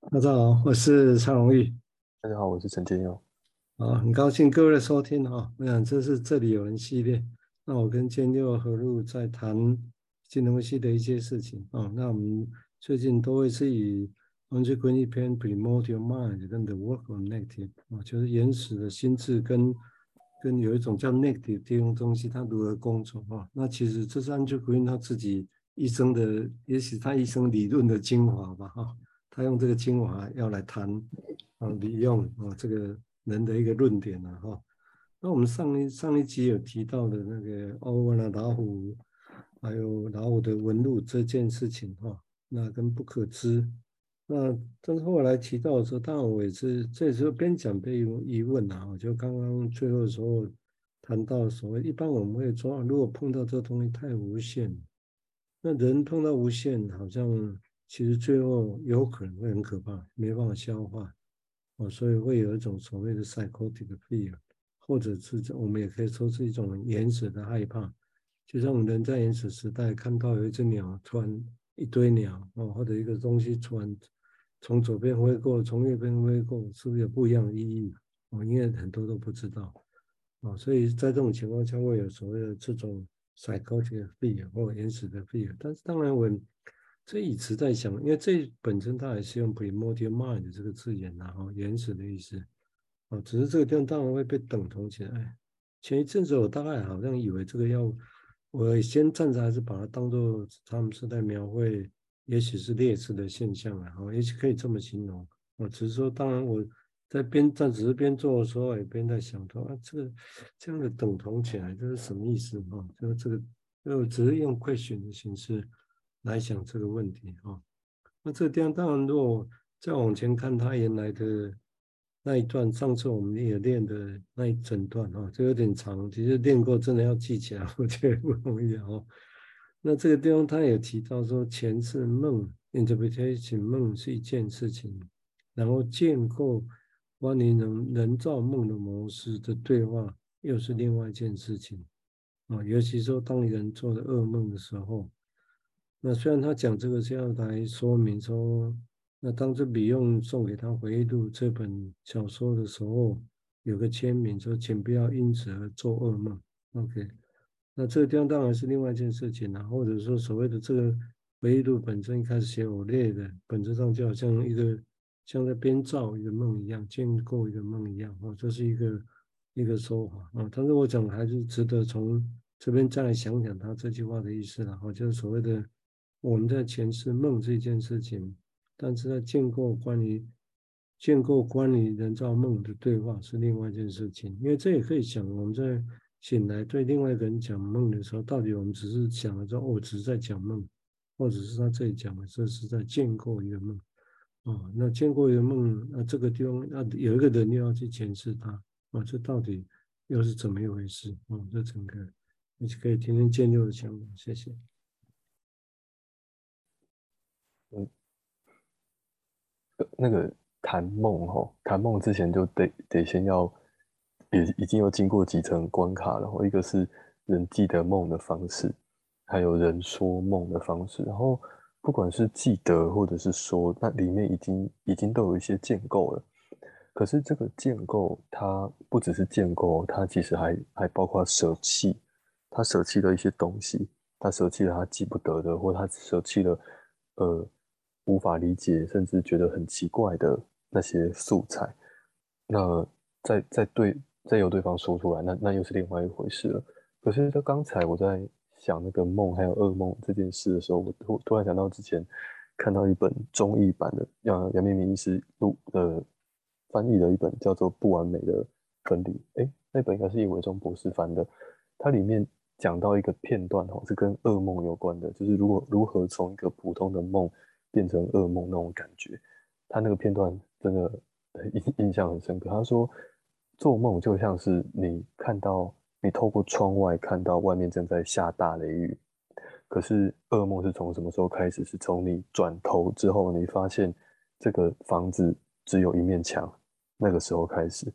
大家好，我是蔡荣玉。大家好，我是陈建佑。啊，很高兴各位的收听哈。我想这是这里有人系列，那我跟建佑合录在谈金融系的一些事情啊。那我们最近都会是以 Andrew Green 一篇 Primordial Mind 跟 The Work of Negative 啊，就是原始的心智跟跟有一种叫 Negative 这种东西，它如何工作啊？那其实这是 Andrew Green 他自己一生的，也许他一生理论的精华吧哈。他用这个精华要来谈啊，利用啊这个人的一个论点了哈。那我们上一上一集有提到的那个欧文啊老虎，还有老虎的纹路这件事情哈，那跟不可知。那但是后来提到的时候，当然我也是这时候边讲边有疑问啊。我就刚刚最后的时候谈到所谓，一般我们会说，如果碰到这东西太无限，那人碰到无限好像。其实最后有可能会很可怕，没办法消化，哦，所以会有一种所谓的 psychotic fear，或者是我们也可以说是一种原始的害怕。就像我们人在原始时代看到有一只鸟，突然一堆鸟哦，或者一个东西突然从左边飞过，从右边飞过，是不是有不一样的意义？哦，因为很多都不知道，哦，所以在这种情况下会有所谓的这种 psychotic fear 或原始的 fear。但是当然我。这一直在想，因为这本身它还是用 primordial mind 这个字眼，然后原始的意思，哦，只是这个地方当然会被等同起来。前一阵子我大概好像以为这个要，我先暂时还是把它当做他们是在描绘，也许是劣势的现象啊，哦，也许可以这么形容。我只是说，当然我在边站只是边做的时候，也边在想说啊，这个这样的等同起来，这是什么意思啊？就这个就只是用快选的形式。来想这个问题哈，那这个地方当然，如果再往前看他原来的那一段，上次我们也练的那一整段哈，这有点长，其实练过真的要记起来，我觉得不容易哈。那这个地方他也提到说，前世梦 interpretation 梦是一件事情，然后建构关于人人造梦的模式的对话又是另外一件事情啊，尤其说当人做了噩梦的时候。那虽然他讲这个是要来说明说，那当这笔用送给他回忆录这本小说的时候，有个签名说，请不要因此而做噩梦。OK，那这个地方当然是另外一件事情了，或者说所谓的这个回忆录本身一开始写我列的，本质上就好像一个像在编造一个梦一样，建构一个梦一样，哦，这是一个一个说法啊。但是我讲还是值得从这边再来想想他这句话的意思了，哦，就是所谓的。我们在前世梦这件事情，但是在建构关于建构关于人造梦的对话是另外一件事情，因为这也可以讲，我们在醒来对另外一个人讲梦的时候，到底我们只是想了说，哦，只是在讲梦，或者是他这里讲的这是在建构一个梦，哦，那建构一个梦，那这个地方那有一个人又要去诠释它，哦，这到底又是怎么一回事？哦，这整个你可以听听建六的想法，谢谢。嗯，那个谈梦哈，谈梦之前就得得先要，也已经有经过几层关卡了。一个是人记得梦的方式，还有人说梦的方式。然后不管是记得或者是说，那里面已经已经都有一些建构了。可是这个建构，它不只是建构，它其实还还包括舍弃。他舍弃了一些东西，他舍弃了他记不得的，或他舍弃了呃。无法理解，甚至觉得很奇怪的那些素材，那再再对再由对方说出来，那那又是另外一回事了。可是，就刚才我在想那个梦还有噩梦这件事的时候，我突突然想到之前看到一本中译版的，杨杨明明医师录的翻译的一本叫做《不完美的分离》。诶，那本应该是叶伟忠博士翻的，它里面讲到一个片段哦，是跟噩梦有关的，就是如果如何从一个普通的梦。变成噩梦那种感觉，他那个片段真的印印象很深刻。他说，做梦就像是你看到你透过窗外看到外面正在下大雷雨，可是噩梦是从什么时候开始？是从你转头之后，你发现这个房子只有一面墙，那个时候开始。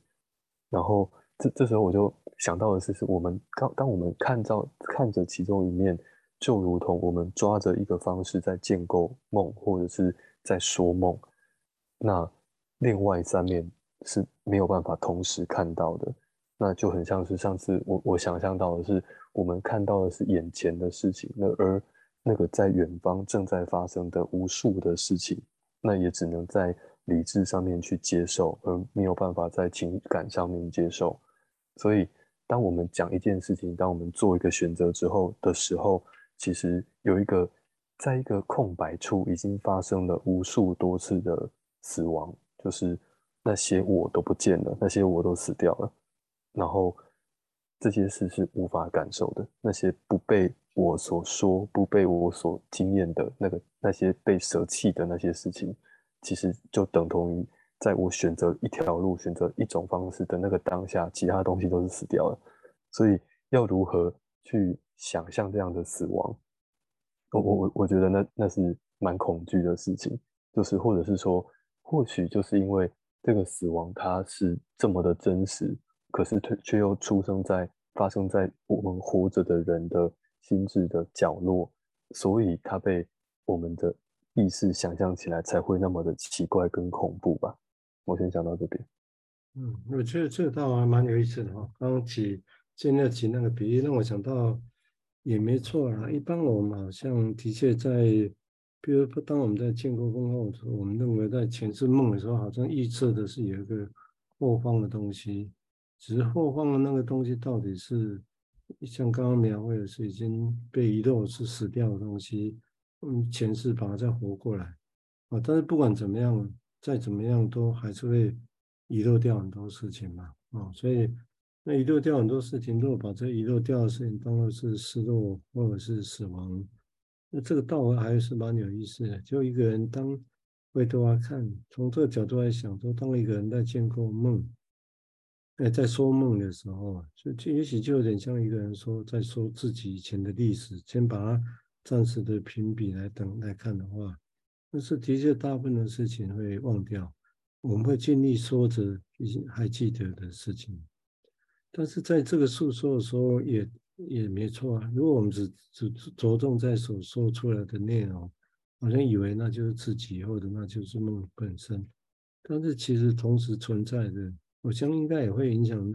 然后这这时候我就想到的是，是我们当当我们看到看着其中一面。就如同我们抓着一个方式在建构梦，或者是在说梦，那另外三面是没有办法同时看到的，那就很像是上次我我想象到的是，我们看到的是眼前的事情，那而那个在远方正在发生的无数的事情，那也只能在理智上面去接受，而没有办法在情感上面接受。所以，当我们讲一件事情，当我们做一个选择之后的时候，其实有一个在一个空白处已经发生了无数多次的死亡，就是那些我都不见了，那些我都死掉了，然后这些事是无法感受的，那些不被我所说、不被我所经验的那个那些被舍弃的那些事情，其实就等同于。在我选择一条路、选择一种方式的那个当下，其他东西都是死掉了。所以要如何去想象这样的死亡？我我我我觉得那那是蛮恐惧的事情。就是或者是说，或许就是因为这个死亡它是这么的真实，可是却却又出生在发生在我们活着的人的心智的角落，所以它被我们的意识想象起来才会那么的奇怪跟恐怖吧。我先讲到这边。嗯，我觉得这个倒还蛮有意思的哈。刚刚举建立起那个比喻，让我想到也没错啊。一般我们好像的确在，比如说当我们在建构梦后，我们认为在前世梦的时候，好像预测的是有一个后方的东西，只是后方的那个东西到底是像刚刚描绘的是已经被遗漏是死掉的东西，嗯，前世把它再活过来啊。但是不管怎么样。再怎么样都还是会遗漏掉很多事情嘛，啊，所以那遗漏掉很多事情，如果把这遗漏掉的事情当做是失落或者是死亡，那这个道还是蛮有意思的。就一个人当回头来看，从这个角度来想，说当一个人在建构梦，哎，在说梦的时候，就就也许就有点像一个人说在说自己以前的历史，先把它暂时的评比来等来看的话。但是的确，大部分的事情会忘掉，我们会尽力说着已经还记得的事情。但是在这个诉说的时候也，也没错啊。如果我们只只着重在所说出来的内容，好像以为那就是自己，或者那就是梦本身。但是其实同时存在的，我相信应该也会影响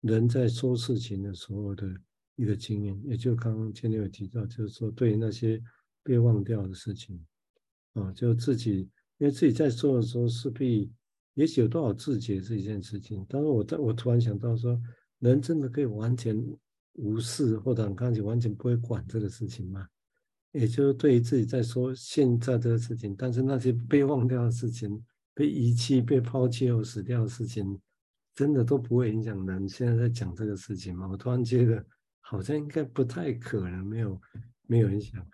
人在说事情的时候的一个经验。也就刚刚前面有提到，就是说对于那些被忘掉的事情。啊，就自己，因为自己在做的时候，势必也许有多少自觉这一件事情。但是我在我突然想到说，人真的可以完全无视，或者看起完全不会管这个事情吗？也就是对于自己在说现在这个事情，但是那些被忘掉的事情、被遗弃、被抛弃或死掉的事情，真的都不会影响人现在在讲这个事情吗？我突然觉得好像应该不太可能，没有没有影响。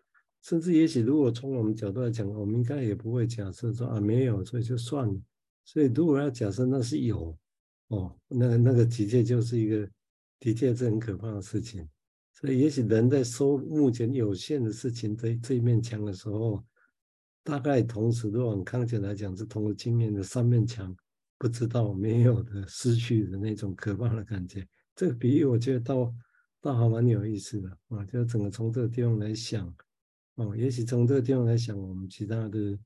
甚至也许，如果从我们角度来讲，我们应该也不会假设说啊没有，所以就算了。所以如果要假设那是有，哦，那那个的确就是一个的确是很可怕的事情。所以也许人在说目前有限的事情这这一面墙的时候，大概同时，如果往康健来讲是同时经验的三面墙，不知道没有的失去的那种可怕的感觉。这个比喻我觉得倒倒还蛮有意思的啊，就整个从这个地方来想。哦，也许从这个地方来想，我们其他的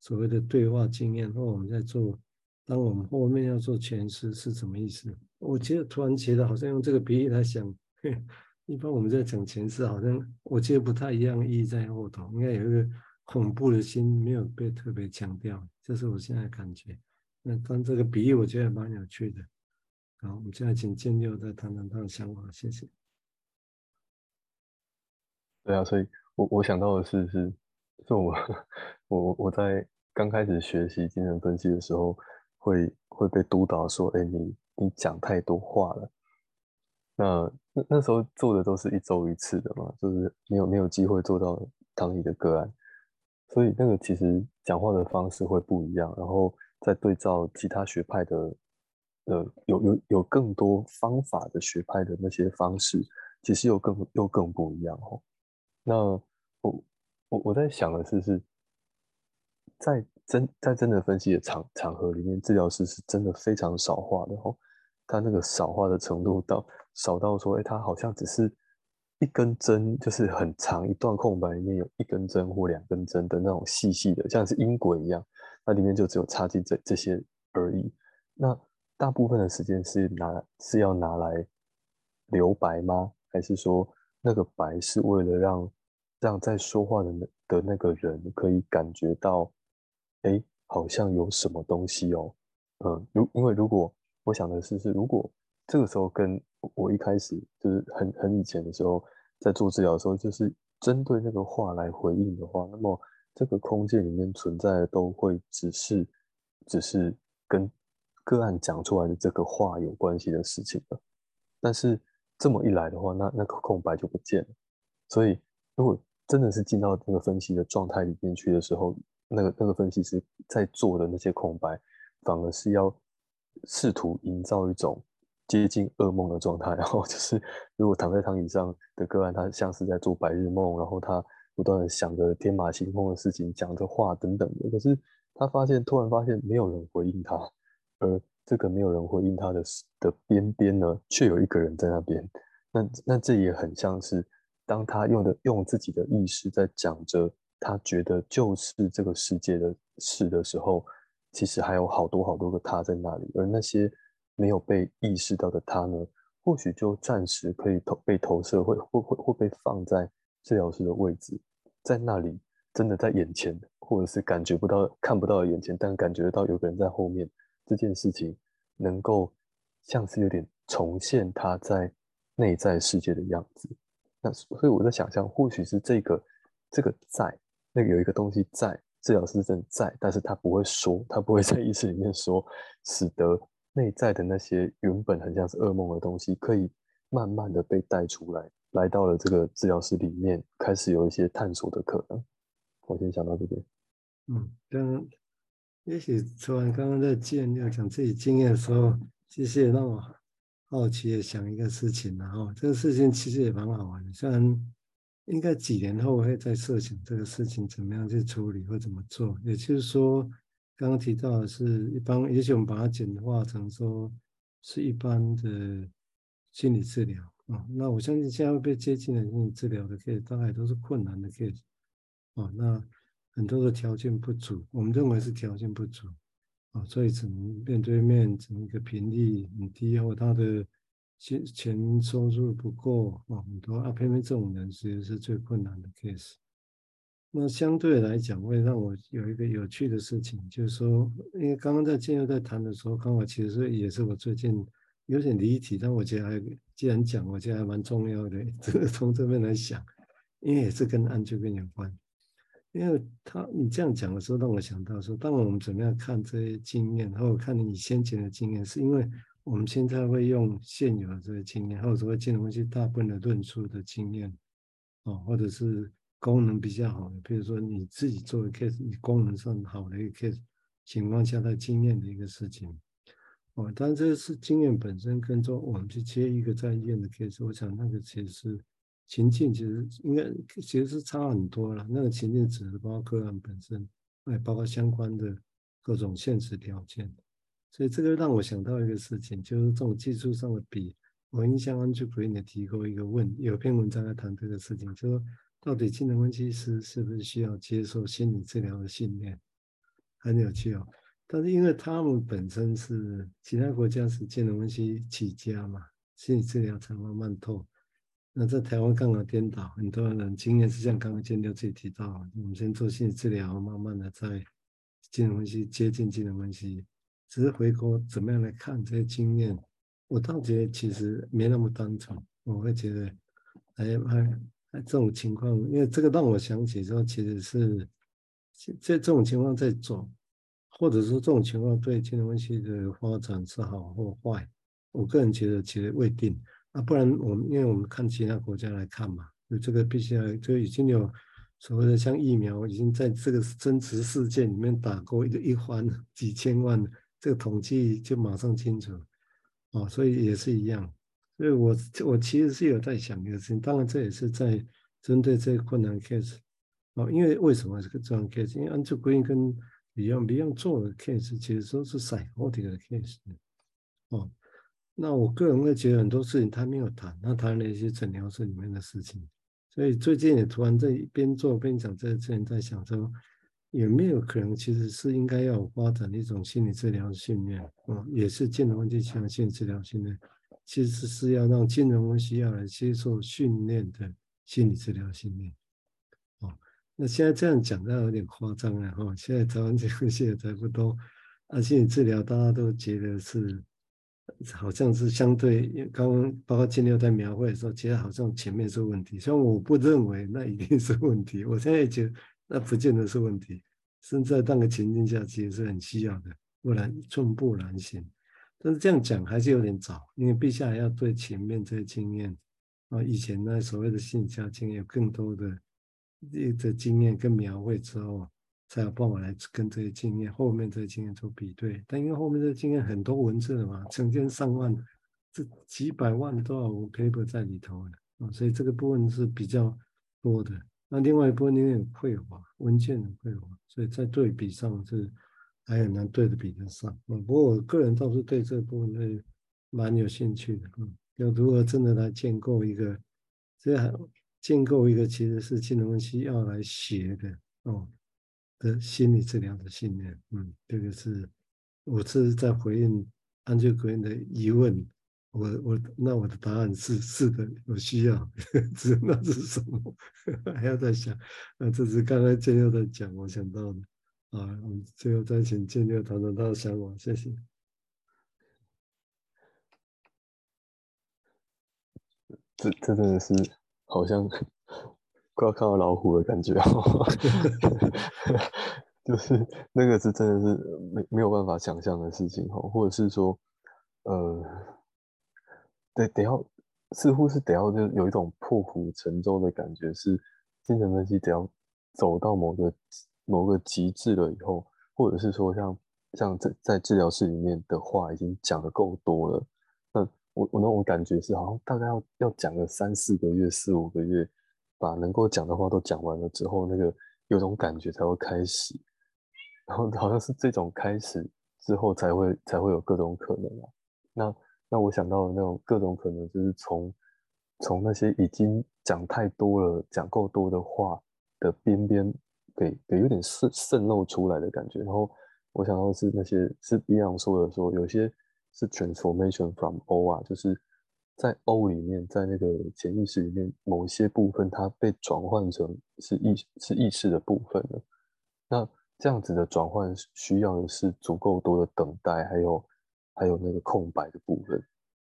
所谓的对话经验，或我们在做，当我们后面要做诠释是什么意思？我觉得突然觉得好像用这个比喻来想，一般我们在讲诠释，好像我觉得不太一样，意义在后头，应该有一个恐怖的心没有被特别强调，这是我现在感觉。那当这个比喻，我觉得蛮有趣的。好，我们现在请建六再谈谈他的想法，谢谢。对啊，所以。我我想到的是，是，是我 我我在刚开始学习精神分析的时候，会会被督导说，哎，你你讲太多话了。那那那时候做的都是一周一次的嘛，就是没有没有机会做到当你的个案，所以那个其实讲话的方式会不一样，然后再对照其他学派的，呃，有有有更多方法的学派的那些方式，其实又更又更不一样哦。那我我我在想的是，是在真在真的分析的场场合里面，治疗师是真的非常少话的哦。他那个少话的程度到少到说，哎，他好像只是一根针，就是很长一段空白里面有一根针或两根针的那种细细的，像是音轨一样，那里面就只有插进这这些而已。那大部分的时间是拿是要拿来留白吗？还是说那个白是为了让让在说话的的那个人可以感觉到，哎，好像有什么东西哦？嗯，如因为如果我想的是是如果这个时候跟我一开始就是很很以前的时候在做治疗的时候，就是针对那个话来回应的话，那么这个空间里面存在的都会只是只是跟个案讲出来的这个话有关系的事情了。但是这么一来的话，那那个空白就不见了。所以如果真的是进到那个分析的状态里面去的时候，那个那个分析师在做的那些空白，反而是要试图营造一种接近噩梦的状态，然后就是如果躺在躺椅上的个案，他像是在做白日梦，然后他不断的想着天马行空的事情，讲着话等等的，可是他发现突然发现没有人回应他，而这个没有人回应他的的边边呢，却有一个人在那边，那那这也很像是当他用的用自己的意识在讲着他觉得就是这个世界的事的时候。其实还有好多好多个他在那里，而那些没有被意识到的他呢，或许就暂时可以投被投射，会会会会被放在治疗师的位置，在那里真的在眼前，或者是感觉不到、看不到眼前，但感觉到有个人在后面，这件事情能够像是有点重现他在内在世界的样子。那所以我在想象，或许是这个这个在那个有一个东西在。治疗师正在，但是他不会说，他不会在意识里面说，使得内在的那些原本很像是噩梦的东西，可以慢慢的被带出来，来到了这个治疗室里面，开始有一些探索的可能。我先想到这边。嗯，刚刚也许除完刚刚在建要讲自己经验的时候，其实也让我好奇的想一个事情，然后这个事情其实也蛮好玩的，虽然。应该几年后会再设想这个事情怎么样去处理或怎么做。也就是说，刚刚提到的是一般，也许我们把它简化成说是一般的心理治疗啊。那我相信现在被接近的心理治疗的 case，大概都是困难的 case 啊。那很多的条件不足，我们认为是条件不足啊，所以只能面对面，整一个频率很低或他的。钱钱收入不够啊，很多啊，偏偏这种人其实是最困难的 case。那相对来讲，会让我有一个有趣的事情，就是说，因为刚刚在建佑在谈的时候，刚好其实也是我最近有点离题，但我觉得还既然讲，我觉得还蛮重要的，这个从这边来想，因为也是跟安全病有关。因为他你这样讲的时候，让我想到说，当我们怎么样看这些经验，或者看你先前的经验，是因为。我们现在会用现有的这个经验，或者说金融分析大部分的论述的经验，哦，或者是功能比较好的，比如说你自己做的 case，你功能上好的一个 case 情况下的经验的一个事情，哦，但这是经验本身跟做我们去接一个在医院的 case，我想那个其实是情境其实应该其实是差很多了。那个情境指的包括个案本身，也包括相关的各种现实条件。所以这个让我想到一个事情，就是这种技术上的比，我印象 Andrew Green 也提过一个问，有篇文章在谈这个事情，就是说到底精神分析师是不是需要接受心理治疗的训练？很有趣哦。但是因为他们本身是其他国家是精神分析起家嘛，心理治疗才慢慢透。那在台湾刚好颠倒，很多人经验是像刚刚建六自己提到，我们先做心理治疗，慢慢的在精神分析接近精神分析。只是回国怎么样来看这些经验，我倒觉得其实没那么单纯。我会觉得，哎哎哎，这种情况，因为这个让我想起说，其实是这这种情况在做，或者说这种情况对金融分析的发展是好或坏，我个人觉得其实未定。啊，不然我们因为我们看其他国家来看嘛，就这个必须要就已经有所谓的像疫苗已经在这个真实世界里面打过一个一环 几千万。这个统计就马上清楚，哦，所以也是一样。所以我我其实是有在想一个事情，当然这也是在针对这个困难 case，哦，因为为什么这个这样 case？因为 Andrew Green 跟 Beyond Beyond 做的 case 其实都是 psychotic 的 case，哦，那我个人会觉得很多事情他没有谈，他谈了一些诊疗室里面的事情，所以最近也突然在边做边讲这个事情，在想说。有没有可能其实是应该要发展一种心理治疗训练？嗯，也是金融分析相关心理治疗训练，其实是要让金融分析要来接受训练的心理治疗训练。哦，那现在这样讲，那有点夸张了哈。现在台湾这个现在不多，啊，心理治疗大家都觉得是好像是相对，刚刚包括金六在描绘的时候，其实好像前面是问题，虽然我不认为那一定是问题，我现在觉得。那不见得是问题，甚至在那个情境下其实是很需要的，不然寸步难行。但是这样讲还是有点早，因为陛下要对前面这些经验啊，以前那所谓的性交经验有更多的的经验跟描绘之后，才有办法来跟这些经验后面这些经验做比对。但因为后面这些经验很多文字的嘛，成千上万，这几百万多少 paper 在里头的啊，所以这个部分是比较多的。那另外一部分因为有匮乏，文件很匮乏，所以在对比上是还很难对得比得上。嗯，不过我个人倒是对这部分是蛮有兴趣的。嗯，要如何真的来建构一个，这样建构一个其实是金融分析要来学的哦的心理治疗的信念。嗯，这个是我这是在回应安居国员的疑问。我我那我的答案是是的，有需要，只那是什么？还要再想。那这是刚才建六在讲，我想到的。啊，我们最后再请建六谈谈他的想法，谢谢。这这真的是好像快要看到老虎的感觉哦，就是那个是真的是没没有办法想象的事情哦，或者是说，呃。对，得要似乎是得要，就有一种破釜沉舟的感觉，是精神分析得要走到某个某个极致了以后，或者是说像像在在治疗室里面的话已经讲得够多了，那我我那种感觉是好像大概要要讲个三四个月、四五个月，把能够讲的话都讲完了之后，那个有种感觉才会开始，然后好像是这种开始之后才会才会有各种可能啊，那。那我想到的那种各种可能，就是从从那些已经讲太多了、讲够多的话的边边，给给有点渗渗漏出来的感觉。然后我想到是那些是 Beyond 说的，说有些是 transformation from O 啊，就是在 O 里面，在那个潜意识里面，某些部分它被转换成是意是意识的部分了。那这样子的转换需要的是足够多的等待，还有。还有那个空白的部分，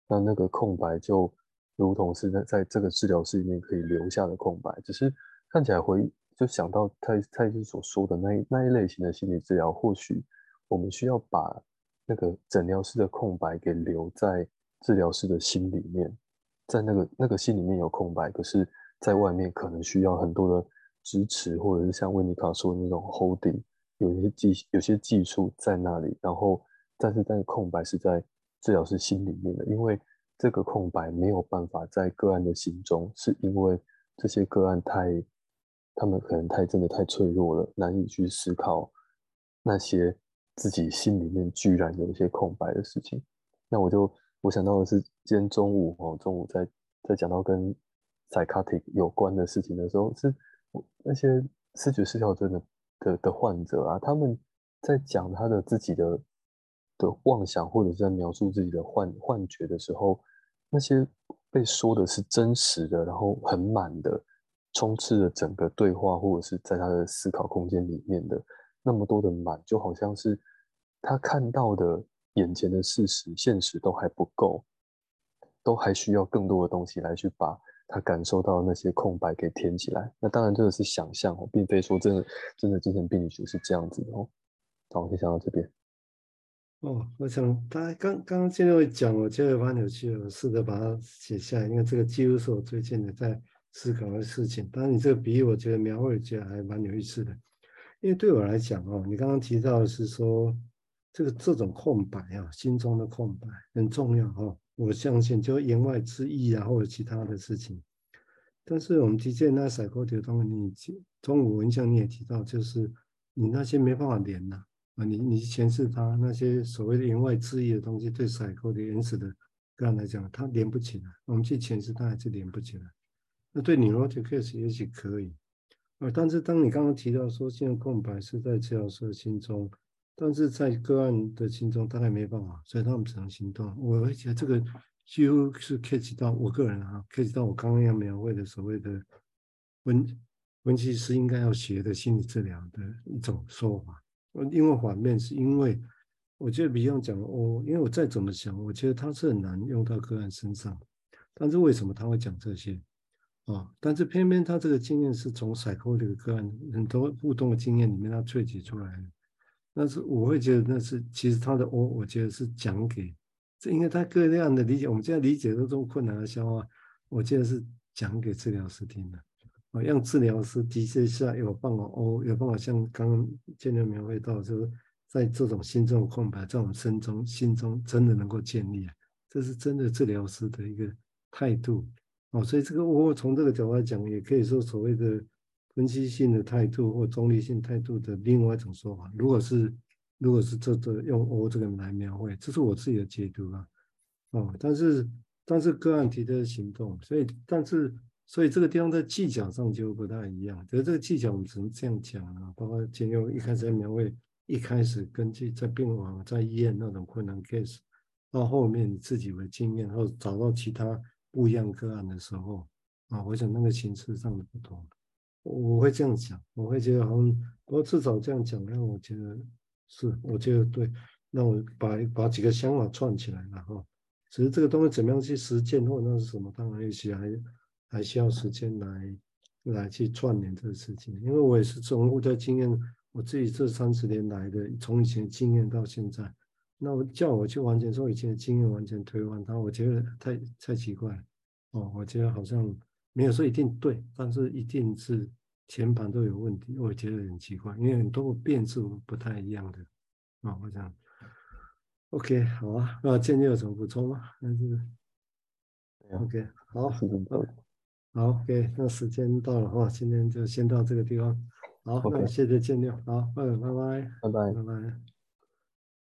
那那个空白就如同是在在这个治疗室里面可以留下的空白，只是看起来回就想到蔡蔡医师所说的那一那一类型的心理治疗，或许我们需要把那个诊疗室的空白给留在治疗室的心里面，在那个那个心里面有空白，可是在外面可能需要很多的支持，或者是像温尼卡说的那种 holding，有些技有些技术在那里，然后。但是，但是空白是在治疗师心里面的，因为这个空白没有办法在个案的心中，是因为这些个案太，他们可能太真的太脆弱了，难以去思考那些自己心里面居然有一些空白的事情。那我就我想到的是，今天中午哦，中午在在讲到跟 psychotic 有关的事情的时候，是那些视觉失调症的的的患者啊，他们在讲他的自己的。的妄想，或者是在描述自己的幻幻觉的时候，那些被说的是真实的，然后很满的，充斥着整个对话，或者是在他的思考空间里面的那么多的满，就好像是他看到的眼前的事实、现实都还不够，都还需要更多的东西来去把他感受到那些空白给填起来。那当然，这个是想象哦，并非说真的真的精神病理学是这样子的哦。好，我先想到这边。哦，我想他刚刚刚建六讲，我觉得蛮有趣的，我试着把它写下来，因为这个几乎是我最近的在思考的事情。当然，你这个比喻，我觉得描绘起来还蛮有意思的。因为对我来讲哦，你刚刚提到的是说，这个这种空白啊，心中的空白很重要哈。我相信，就言外之意啊，或者其他的事情。但是我们的确那采购的东西，你中午文章你也提到，就是你那些没办法连呐、啊，你你诠释他那些所谓的言外之意的东西，对采购的原始的个案来讲，他连不起来。我们去诠释，他还是连不起来。那对你 r o t i c a s 也许可以，啊，但是当你刚刚提到说，现在空白是在治疗师的心中，但是在个案的心中大概没办法，所以他们只能行动。我会觉得这个几乎是 catch 到我个人啊，catch 到我刚刚要描绘的所谓的分分析师应该要学的心理治疗的一种说法。因为反面是因为我觉得比方讲哦，因为我再怎么想，我觉得他是很难用到个案身上，但是为什么他会讲这些？啊！但是偏偏他这个经验是从 psycho 这个个案很多互动的经验里面他萃取出来的。但是我会觉得那是其实他的哦我觉得是讲给这，因为他各样的理解，我们现在理解都这么困难的消化，我觉得是讲给治疗师听的。啊，让治疗师的确下有办法哦有办法像刚刚建亮描绘到，就是在这种心中的空白，在我们心中心中真的能够建立啊，这是真的治疗师的一个态度。哦，所以这个我从这个角度来讲，也可以说所谓的分析性的态度或中立性态度的另外一种说法。如果是如果是这这用 O 这个来描绘，这是我自己的解读啊。哦，但是但是个案提的行动，所以但是所以这个地方在技巧上就不太一样。觉得这个技巧我们只能这样讲啊，包括建佑一开始在描绘，一开始根据在病房在医院那种困难 case，到后面你自己的经验，或者找到其他。不一样个案的时候啊，我想那个形式上的不同，我我会这样讲，我会觉得好像，不过至少这样讲让我觉得是，我觉得对，那我把把几个想法串起来了哈。只是这个东西怎么样去实践或者那是什么，当然有些还还需要时间来来去串联这个事情。因为我也是从我的经验，我自己这三十年来的，从以前经验到现在。那我叫我去完全从以前的经验完全推翻它，我觉得太太奇怪了哦。我觉得好像没有说一定对，但是一定是前盘都有问题，我觉得很奇怪，因为很多变数不太一样的啊、哦。我想，OK，好啊。那建议有什么补充吗？还是？OK，好，好，OK，那时间到了哈，今天就先到这个地方。好.那谢谢见谅，好，嗯，拜拜，拜拜，拜拜。